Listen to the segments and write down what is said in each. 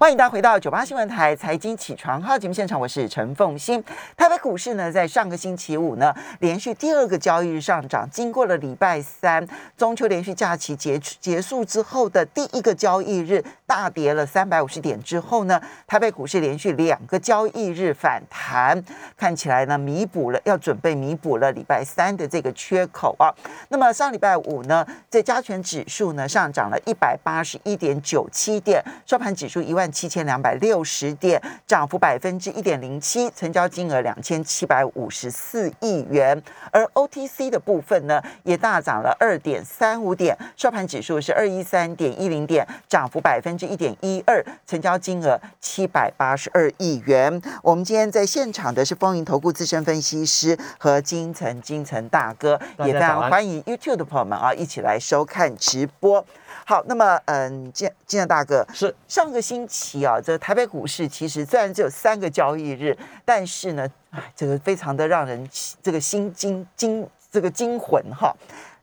欢迎大家回到九八新闻台财经起床号节目现场，我是陈凤欣。台北股市呢，在上个星期五呢，连续第二个交易日上涨。经过了礼拜三中秋连续假期结结束之后的第一个交易日，大跌了三百五十点之后呢，台北股市连续两个交易日反弹，看起来呢，弥补了要准备弥补了礼拜三的这个缺口啊。那么上礼拜五呢，在加权指数呢上涨了一百八十一点九七点，收盘指数一万。七千两百六十点，涨幅百分之一点零七，成交金额两千七百五十四亿元。而 OTC 的部分呢，也大涨了二点三五点，收盘指数是二一三点一零点，涨幅百分之一点一二，成交金额七百八十二亿元。我们今天在现场的是风云投顾资深分析师和金城金城大哥，也非常欢迎 YouTube 的朋友们啊，一起来收看直播。好，那么嗯，金金亮大哥是上个星期啊，这个台北股市其实虽然只有三个交易日，但是呢，哎，这个非常的让人这个心惊惊这个惊魂哈。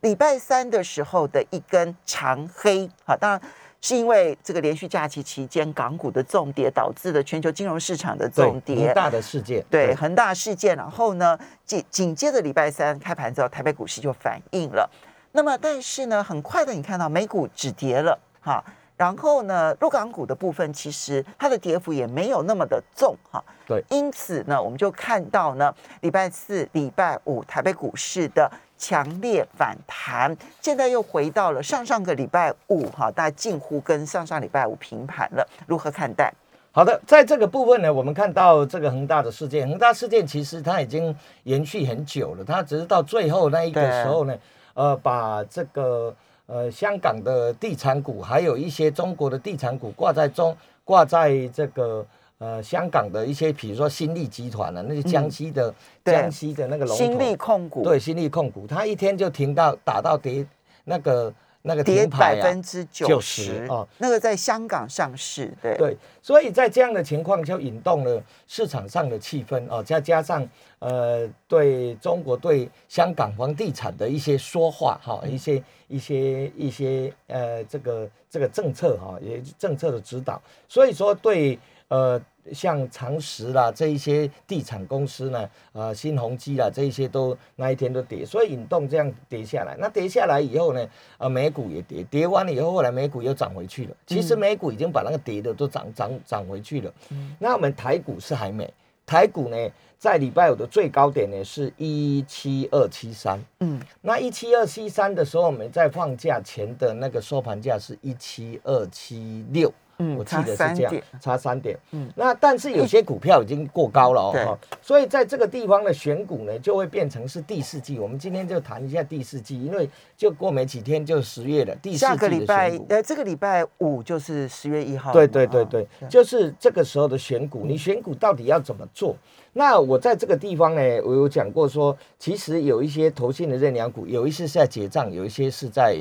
礼拜三的时候的一根长黑，好，当然是因为这个连续假期期间港股的重跌导致了全球金融市场的重跌，很大的事件，对恒大事件，然后呢紧紧接着礼拜三开盘之后，台北股市就反应了。那么，但是呢，很快的，你看到美股止跌了，哈，然后呢，陆港股的部分其实它的跌幅也没有那么的重，哈，对，因此呢，我们就看到呢，礼拜四、礼拜五台北股市的强烈反弹，现在又回到了上上个礼拜五，哈，大家近乎跟上上礼拜五平盘了，如何看待？好的，在这个部分呢，我们看到这个恒大的事件，恒大事件其实它已经延续很久了，它只是到最后那一个时候呢。呃，把这个呃香港的地产股，还有一些中国的地产股挂在中，挂在这个呃香港的一些，比如说新力集团啊，那些江西的江西的那个龙头，新力控股，对，新力控股，它一天就停到打到跌那个。那个跌百分之九十哦，那个在香港上市，对。对，所以在这样的情况就引动了市场上的气氛哦，再加上呃对中国对香港房地产的一些说话哈，一些一些一些呃这个这个政策哈，也政策的指导，所以说对呃。像长实啦这一些地产公司呢，呃，新鸿基啦这一些都那一天都跌，所以引动这样跌下来。那跌下来以后呢，呃，美股也跌，跌完了以后，后来美股又涨回去了。其实美股已经把那个跌的都涨涨涨回去了。嗯那我们台股是还没，台股呢在礼拜五的最高点呢是一七二七三。嗯，那一七二七三的时候，我们在放假前的那个收盘价是一七二七六。嗯，我记得是这样，差三点。嗯，那但是有些股票已经过高了哦，所以在这个地方的选股呢，就会变成是第四季。我们今天就谈一下第四季，因为就过没几天就十月了。第四季下个礼拜，呃，这个礼拜五就是十月一号。对对对对，就是这个时候的选股，你选股到底要怎么做？那我在这个地方呢，我有讲过说，其实有一些投信的认养股，有一些是在结账，有一些是在。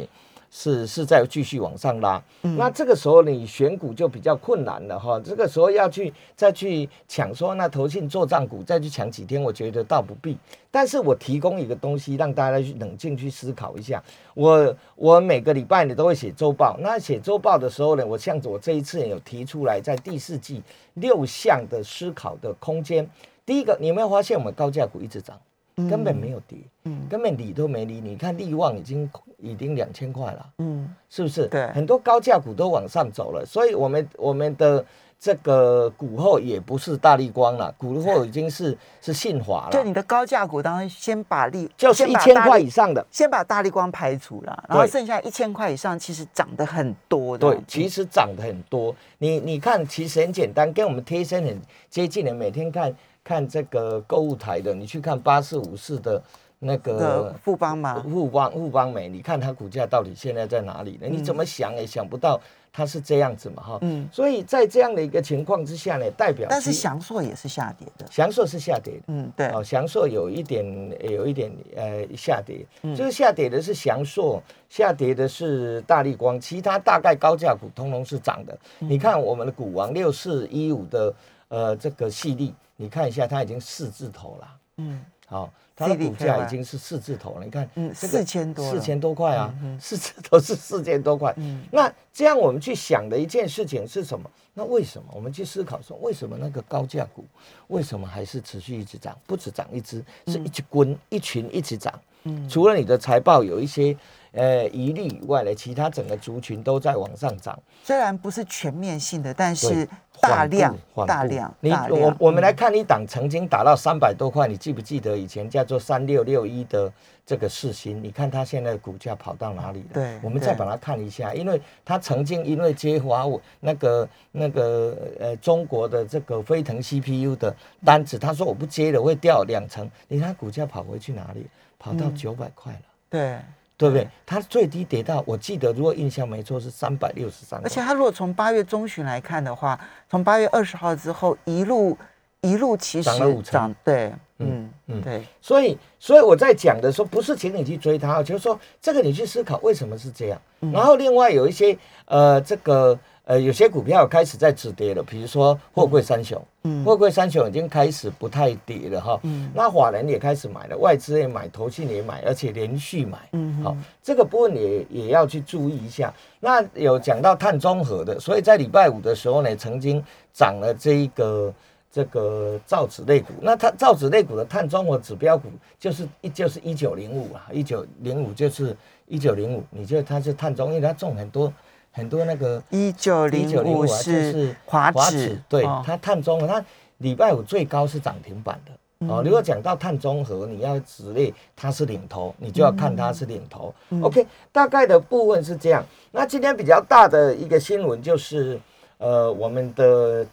是是在继续往上拉，那这个时候你选股就比较困难了哈。这个时候要去再去抢说那投信做账股，再去抢几天，我觉得倒不必。但是我提供一个东西让大家去冷静去思考一下。我我每个礼拜呢都会写周报，那写周报的时候呢，我像我这一次有提出来在第四季六项的思考的空间。第一个，你有没有发现我们高价股一直涨？根本没有跌，嗯，根本理都没理。你看利旺已经已经两千块了，嗯，是不是？对，很多高价股都往上走了，所以我们我们的这个股后也不是大力光了，股后已经是是信华了。就你的高价股当然，先把利就是一千块以上的，先把大力光排除了，然后剩下一千块以上，其实涨得很多的。对，其实涨得很多。你你看，其实很简单，跟我们贴身很接近的，每天看。看这个购物台的，你去看八四五四的那个富邦嘛？富邦富邦美，你看它股价到底现在在哪里呢？你怎么想也想不到它是这样子嘛，哈。嗯。所以在这样的一个情况之下呢，代表但是翔硕也是下跌的，翔硕是下跌的。嗯，对。哦，翔硕有一点有一点呃下跌，就是下跌的是翔硕，下跌的是大力光，其他大概高价股通通是涨的。你看我们的股王六四一五的呃这个细粒。你看一下，它已经四字头了，嗯，好，它的股价已经是四字头了。你看，嗯，四千多，四千多块啊，四字头是四千多块。嗯，那这样我们去想的一件事情是什么？那为什么我们去思考说，为什么那个高价股，为什么还是持续一直涨？不止涨一只，是一群一群一直涨。嗯，除了你的财报有一些。呃，一例以外呢，其他整个族群都在往上涨。虽然不是全面性的，但是大量、大量、你我我们来看一档曾经打到三百多块，你记不记得以前叫做三六六一的这个四星？你看它现在的股价跑到哪里了？对，我们再把它看一下，因为它曾经因为接华为那个那个呃中国的这个飞腾 CPU 的单子，他说我不接了会掉两成，你看股价跑回去哪里？跑到九百块了。对。对不对？它最低跌到，我记得如果印象没错是三百六十三。而且它如果从八月中旬来看的话，从八月二十号之后一路一路其实涨了五成。对，嗯嗯对。所以所以我在讲的时候，不是请你去追它，就是说这个你去思考为什么是这样。然后另外有一些呃这个。呃，有些股票开始在止跌了，比如说货柜三雄，嗯，货柜三雄已经开始不太跌了哈，嗯，那法人也开始买了，外资也买，投信也买，而且连续买，嗯，好，这个部分也也要去注意一下。那有讲到碳中和的，所以在礼拜五的时候呢，曾经涨了这一个这个造纸类股，那它造纸类股的碳中和指标股就是一就是一九零五啊，一九零五就是一九零五，你就它是碳中，因为它重很多。很多那个一九零五是华指，对它碳中和，它礼拜五最高是涨停板的哦。如果讲到碳中和，你要指类它是领头，你就要看它是领头。OK，大概的部分是这样。那今天比较大的一个新闻就是，呃，我们的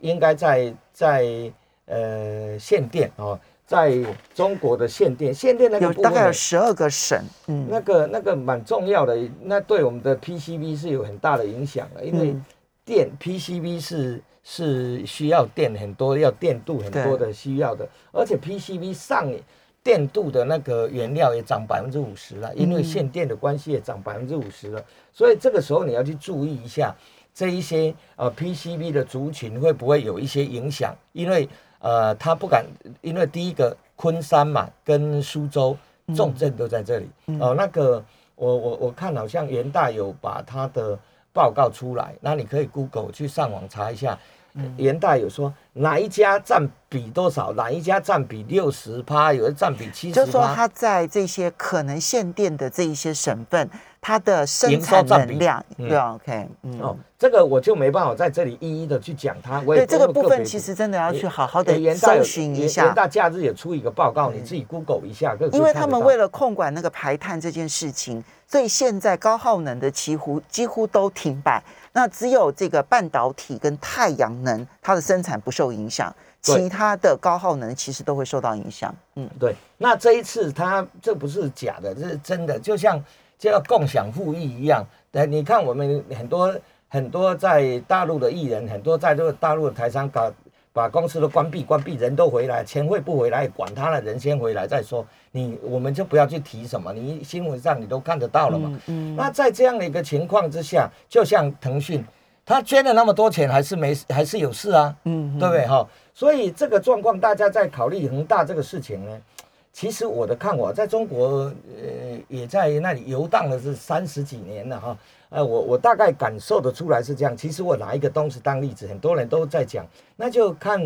应该在在呃限电哦。在中国的限电，限电那个大概有十二个省，嗯，那个那个蛮重要的，那对我们的 PCB 是有很大的影响的，因为电 PCB 是是需要电很多，要电镀很多的需要的，而且 PCB 上电镀的那个原料也涨百分之五十了，因为限电的关系也涨百分之五十了，所以这个时候你要去注意一下这一些呃 PCB 的族群会不会有一些影响，因为。呃，他不敢，因为第一个昆山嘛，跟苏州重镇都在这里。哦，那个我我我看好像元大有把他的报告出来，那你可以 Google 去上网查一下。元大有说哪一家占比多少，哪一家占比六十趴，有的占比七十就说他在这些可能限电的这一些省份。它的生产能量，对，OK，嗯，哦，这个我就没办法在这里一一的去讲它。对这个部分，其实真的要去好好的搜寻一下。大假日也出一个报告，你自己 Google 一下。因为他们为了控管那个排碳这件事情，所以现在高耗能的几乎几乎都停摆，那只有这个半导体跟太阳能，它的生产不受影响，其他的高耗能其实都会受到影响。嗯，对。那这一次它这不是假的，这是真的，就像。就要共享富裕一样，对，你看我们很多很多在大陆的艺人，很多在这个大陆的台商搞把公司都关闭，关闭人都回来，钱会不回来，管他了，人先回来再说。你我们就不要去提什么，你新闻上你都看得到了嘛。嗯。那在这样的一个情况之下，就像腾讯，他捐了那么多钱，还是没还是有事啊。嗯。对不对哈？所以这个状况，大家在考虑恒大这个事情呢。其实我的看法，在中国，呃，也在那里游荡了是三十几年了哈，呃，我我大概感受得出来是这样。其实我拿一个东西当例子，很多人都在讲，那就看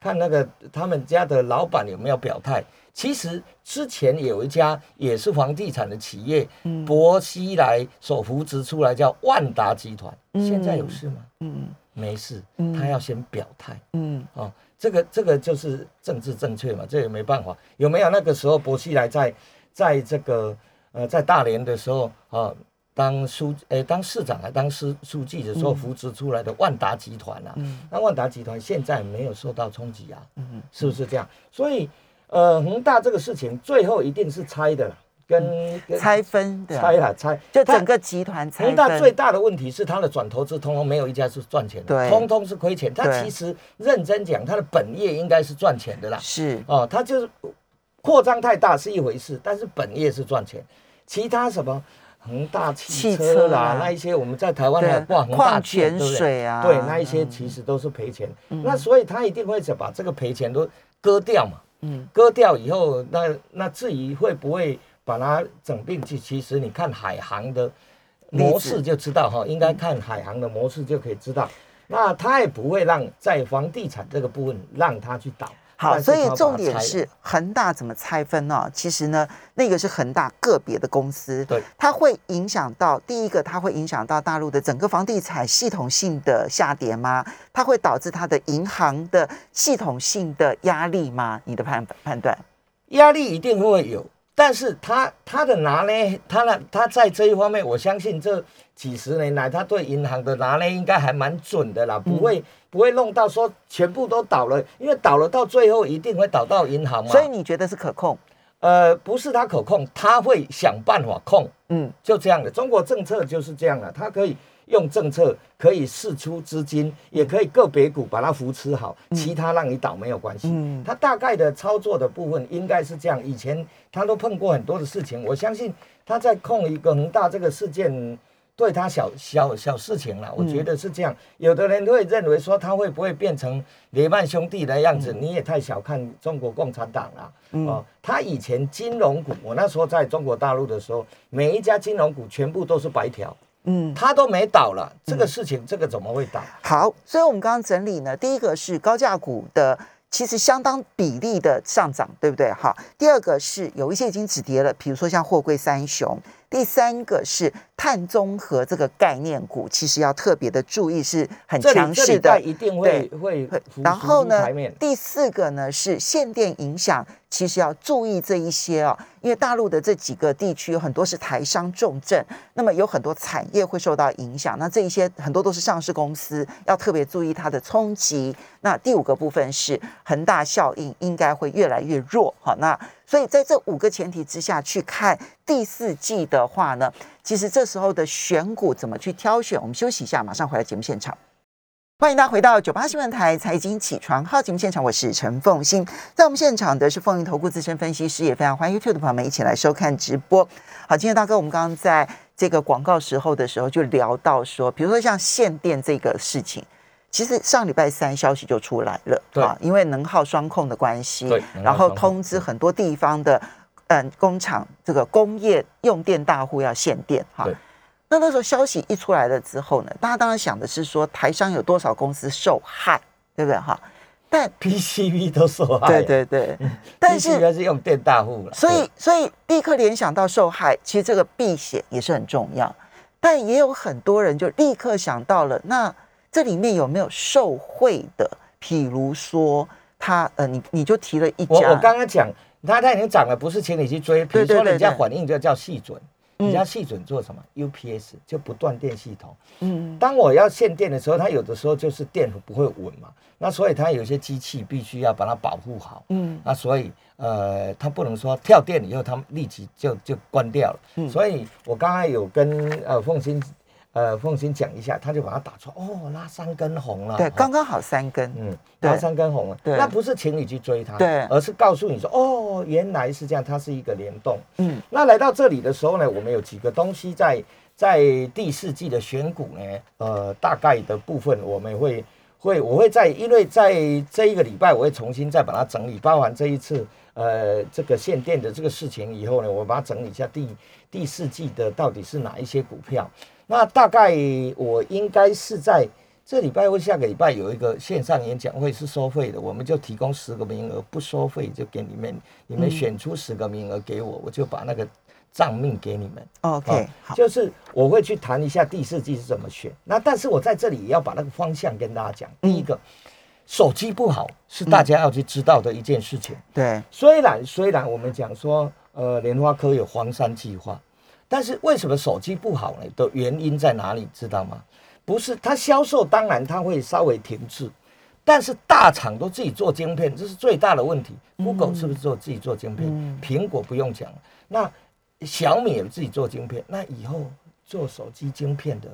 看那个他们家的老板有没有表态。其实之前有一家也是房地产的企业，博西来所扶植出来叫万达集团，现在有事吗？嗯，没事，他要先表态。嗯，哦。这个这个就是政治正确嘛，这也没办法。有没有那个时候薄熙来在在这个呃在大连的时候啊，当书诶当市长还当书书记的时候扶持出来的万达集团啊？嗯，那万达集团现在没有受到冲击啊？嗯，是不是这样？所以呃恒大这个事情最后一定是拆的啦。跟拆分拆了拆，就整个集团拆分。大最大的问题是，它的转投资通通没有一家是赚钱的，通通是亏钱。它其实认真讲，它的本业应该是赚钱的啦。是哦，它就是扩张太大是一回事，但是本业是赚钱。其他什么恒大汽车啦，那一些我们在台湾的矿矿泉水啊，对，那一些其实都是赔钱。那所以他一定会想把这个赔钱都割掉嘛。嗯，割掉以后，那那至于会不会把它整并去，其实你看海航的模式就知道哈，应该看海航的模式就可以知道，那它也不会让在房地产这个部分让它去倒。好，所以重点是恒大怎么拆分呢？其实呢，那个是恒大个别的公司，对，它会影响到第一个，它会影响到大陆的整个房地产系统性的下跌吗？它会导致它的银行的系统性的压力吗？你的判判断？压力一定会有，但是他他的拿呢？他呢？他在这一方面，我相信这几十年来，他对银行的拿呢，应该还蛮准的啦，不会。不会弄到说全部都倒了，因为倒了到最后一定会倒到银行嘛。所以你觉得是可控？呃，不是他可控，他会想办法控。嗯，就这样的。中国政策就是这样的，他可以用政策，可以释出资金，也可以个别股把它扶持好，其他让你倒没有关系。嗯，他大概的操作的部分应该是这样。以前他都碰过很多的事情，我相信他在控一个恒大这个事件。对他小小小事情了，我觉得是这样。有的人会认为说他会不会变成雷曼兄弟的样子？你也太小看中国共产党了。哦，他以前金融股，我那时候在中国大陆的时候，每一家金融股全部都是白条。嗯，它都没倒了，这个事情这个怎么会倒？好，所以我们刚刚整理呢，第一个是高价股的。其实相当比例的上涨，对不对？好，第二个是有一些已经止跌了，比如说像货柜三雄。第三个是碳中和这个概念股，其实要特别的注意，是很强势的，一定会会。然后呢，第四个呢是限电影响，其实要注意这一些哦，因为大陆的这几个地区有很多是台商重镇，那么有很多产业会受到影响，那这一些很多都是上市公司，要特别注意它的冲击。那第五个部分是恒大效应应该会越来越弱，好，那。所以在这五个前提之下去看第四季的话呢，其实这时候的选股怎么去挑选？我们休息一下，马上回来节目现场。欢迎大家回到九八新闻台财经起床号节目现场，我是陈凤欣。在我们现场的是凤云投顾资深分析师，也非常欢迎 YouTube 的朋友们一起来收看直播。好，今天大哥，我们刚刚在这个广告时候的时候就聊到说，比如说像限电这个事情。其实上礼拜三消息就出来了，啊，因为能耗双控的关系，然后通知很多地方的嗯工厂这个工业用电大户要限电，哈。那那时候消息一出来了之后呢，大家当然想的是说台商有多少公司受害，对不对哈？但 PCB 都受害，对对对，但是是用电大户了，所以所以立刻联想到受害，其实这个避险也是很重要，但也有很多人就立刻想到了那。这里面有没有受贿的？譬如说，他呃，你你就提了一家，我我刚刚讲，他他已经涨了，不是请你去追。比如说人家反应就叫细准，人家细准做什么？UPS 就不断电系统。嗯，当我要限电的时候，它有的时候就是电不会稳嘛，那所以它有些机器必须要把它保护好。嗯，那所以呃，它不能说跳电以后它立即就就关掉了。嗯，所以我刚刚有跟呃凤新。呃，凤欣讲一下，他就把它打出哦，拉三根红了，对，刚刚好三根，嗯，拉三根红了，对，那不是请你去追它，对，而是告诉你说，哦，原来是这样，它是一个联动，嗯，那来到这里的时候呢，我们有几个东西在在第四季的选股呢，呃，大概的部分我们会会我会在，因为在这一个礼拜我会重新再把它整理，包含这一次呃这个限电的这个事情以后呢，我把它整理一下第第四季的到底是哪一些股票。那大概我应该是在这礼拜或下个礼拜有一个线上演讲会是收费的，我们就提供十个名额，不收费就给你们，你们选出十个名额给我，我就把那个账命给你们。OK，好，就是我会去谈一下第四季是怎么选。那但是我在这里也要把那个方向跟大家讲。第一个，手机不好是大家要去知道的一件事情。对，虽然虽然我们讲说，呃，莲花科有黄山计划。但是为什么手机不好呢？的原因在哪里？知道吗？不是它销售，当然它会稍微停滞，但是大厂都自己做晶片，这是最大的问题。Google 是不是做自己做晶片？苹果不用讲，那小米也自己做晶片，那以后做手机晶片的，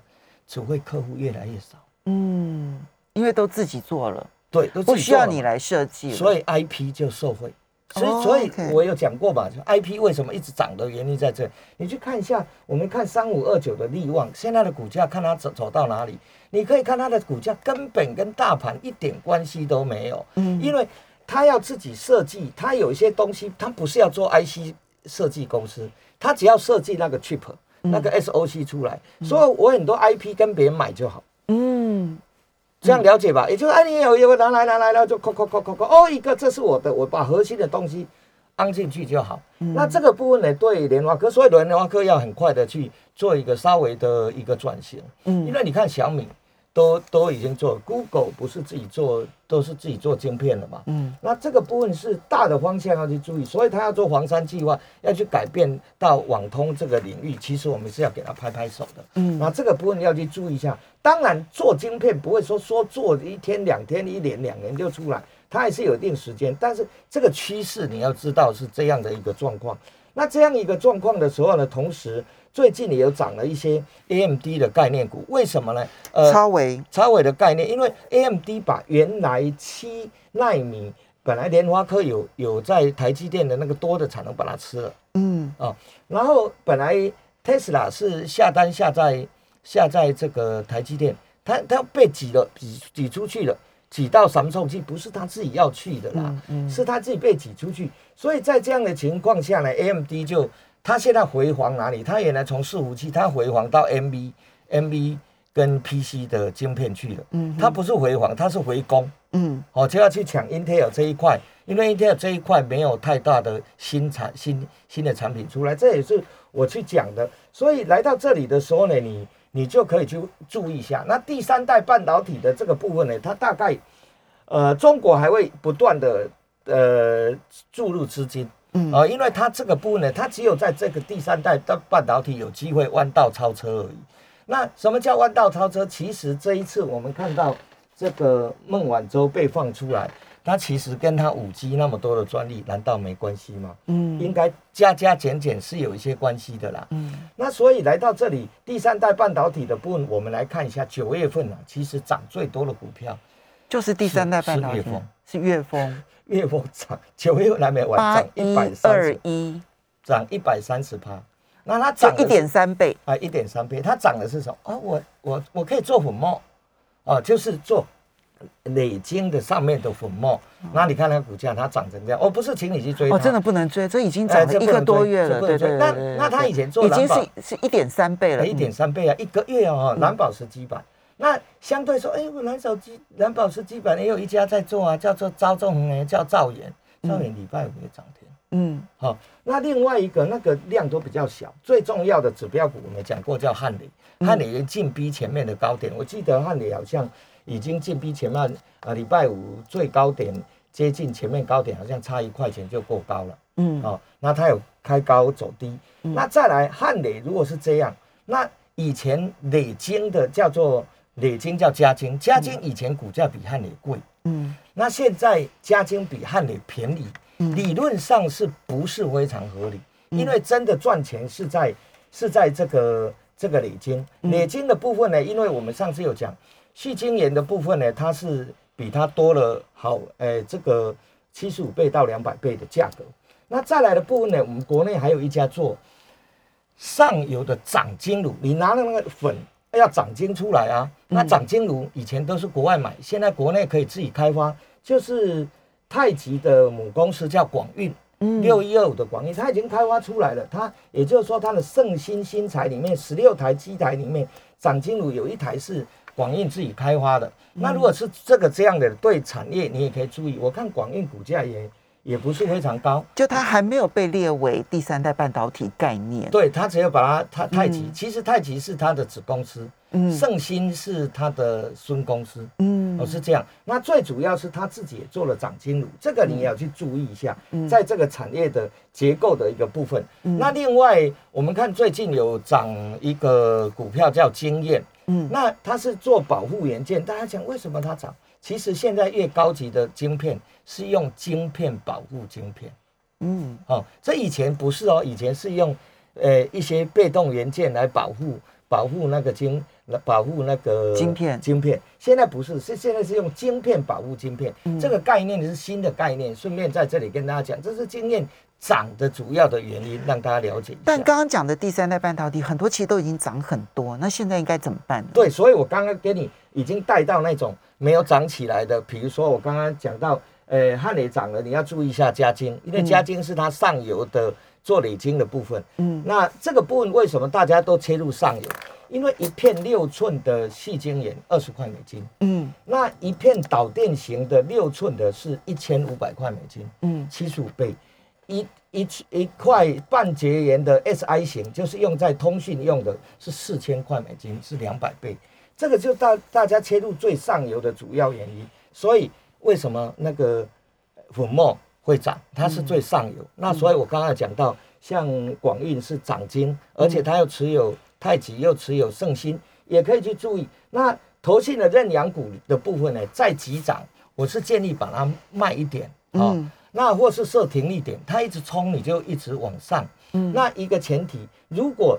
只会客户越来越少。嗯，因为都自己做了，对，都不需要你来设计，所以 IP 就受惠。所以，所以我有讲过嘛，就 I P 为什么一直涨的原因在这。你去看一下，我们看三五二九的利旺，现在的股价看它走走到哪里，你可以看它的股价根本跟大盘一点关系都没有。嗯，因为它要自己设计，它有一些东西，它不是要做 IC 设计公司，它只要设计那个 chip、那个 SOC 出来，所以我很多 IP 跟别人买就好。嗯，这样了解吧？也就是哎，你有有个拿来拿来了，就扣扣扣扣扣，哦，一个这是我的，我把核心的东西安进去就好。那这个部分呢，对联发科，所以联发科要很快的去做一个稍微的一个转型。嗯，因为你看小米都都已经做，Google 不是自己做，都是自己做晶片的嘛。嗯，那这个部分是大的方向要去注意，所以他要做黄山计划，要去改变到网通这个领域，其实我们是要给他拍拍手的。嗯，那这个部分要去注意一下。当然，做晶片不会说说做一天两天、一年两年就出来，它还是有一定时间。但是这个趋势你要知道是这样的一个状况。那这样一个状况的时候呢，同时最近也有涨了一些 AMD 的概念股，为什么呢？呃，超微超微的概念，因为 AMD 把原来七纳米本来联发科有有在台积电的那个多的产能把它吃了，嗯啊，然后本来 Tesla 是下单下在。下在这个台积电，它它被挤了，挤挤出去了，挤到什么时候去？不是他自己要去的啦，是他自己被挤出去。所以在这样的情况下呢，AMD 就它现在回黄哪里？它原来从伺服器，它回黄到 MV、MV 跟 PC 的晶片去了。嗯，它不是回黄，它是回攻。嗯，哦，就要去抢 Intel 这一块，因为 Intel 这一块没有太大的新产新新的产品出来，这也是我去讲的。所以来到这里的时候呢，你。你就可以去注意一下，那第三代半导体的这个部分呢，它大概，呃，中国还会不断的呃注入资金，嗯，啊，因为它这个部分呢，它只有在这个第三代的半导体有机会弯道超车而已。那什么叫弯道超车？其实这一次我们看到这个孟晚舟被放出来。它其实跟它五 G 那么多的专利，难道没关系吗？嗯，应该加加减减是有一些关系的啦。嗯，那所以来到这里，第三代半导体的部分，我们来看一下九月份啊，其实涨最多的股票就是第三代半导体，是月峰，月峰涨九月份还没完，涨一百二一，涨一百三十趴。那它涨一点三倍。啊，一点三倍，它涨的是什么？哦，我我我可以做粉末，哦，就是做。累晶的上面的粉末，那你看它股价，它涨成这样，哦，不是，请你去追，哦，真的不能追，这已经涨了一个多月了，对对那那它以前做已经是是一点三倍了，一点三倍啊，一个月哦，蓝宝石基板，那相对说，哎，我蓝手基蓝宝石基板也有一家在做啊，叫做招众恒，叫兆元，兆元礼拜五也涨停，嗯，好，那另外一个那个量都比较小，最重要的指标股我们讲过叫汉磊，汉磊也进逼前面的高点，我记得汉磊好像。已经进逼前面，啊，礼拜五最高点接近前面高点，好像差一块钱就够高了。嗯，哦，那它有开高走低。那再来汉磊，如果是这样，那以前磊晶的叫做磊晶叫嘉晶，嘉晶以前股价比汉磊贵。嗯，那现在嘉晶比汉磊便宜，理论上是不是非常合理？因为真的赚钱是在是在这个这个磊晶，磊晶的部分呢，因为我们上次有讲。细晶圆的部分呢，它是比它多了好，诶，这个七十五倍到两百倍的价格。那再来的部分呢，我们国内还有一家做上游的长金乳，你拿了那个粉要长晶出来啊。那长晶炉以前都是国外买，现在国内可以自己开发，就是太极的母公司叫广运，六一二五的广运，它已经开发出来了。它也就是说，它的圣心新材里面十六台机台里面，长晶炉有一台是。广运自己开发的，那如果是这个这样的对产业，你也可以注意。我看广运股价也也不是非常高，就它还没有被列为第三代半导体概念。对，它只有把它它太极，其实太极是它的子公司。嗯，盛兴是它的孙公司，嗯，哦是这样。那最主要是他自己也做了长金乳，这个你也要去注意一下，嗯在这个产业的结构的一个部分。嗯那另外我们看最近有涨一个股票叫经验，嗯，那它是做保护元件，大家讲为什么它涨？其实现在越高级的晶片是用晶片保护晶片，嗯，哦，这以前不是哦，以前是用呃一些被动元件来保护保护那个晶。来保护那个晶片，晶片现在不是，是现在是用晶片保护晶片，这个概念是新的概念。顺便在这里跟大家讲，这是经验涨的主要的原因，让大家了解一下。但刚刚讲的第三代半导体，很多其实都已经涨很多，那现在应该怎么办？对，所以我刚刚给你已经带到那种没有涨起来的，比如说我刚刚讲到。呃，汉磊涨了，你要注意一下加金，因为加金是它上游的做累金的部分。嗯，那这个部分为什么大家都切入上游？因为一片六寸的细晶圆二十块美金，嗯，那一片导电型的六寸的是一千五百块美金，嗯，七十五倍。一一一块半截圆的 Si 型，就是用在通讯用的，是四千块美金，是两百倍。这个就大大家切入最上游的主要原因。所以为什么那个粉末会涨？它是最上游。那所以我刚刚讲到，像广运是涨金，而且它又持有太极，又持有圣心，也可以去注意。那投信的认养股的部分呢，再急涨，我是建议把它卖一点啊。那或是设停一点，它一直冲，你就一直往上。嗯，那一个前提，如果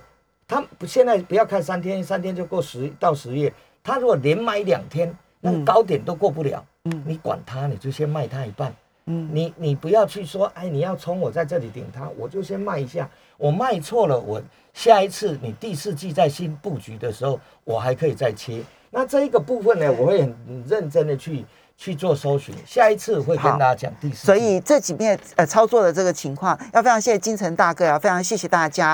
它现在不要看三天，三天就过十到十月，他如果连买两天，那个高点都过不了。嗯，你管他，你就先卖他一半。嗯，你你不要去说，哎，你要冲，我在这里顶他，我就先卖一下。我卖错了，我下一次你第四季在新布局的时候，我还可以再切。那这一个部分呢，我会很认真的去。去做搜寻，下一次会跟大家讲第四。所以这几面呃操作的这个情况，要非常谢谢金城大哥，要非常谢谢大家。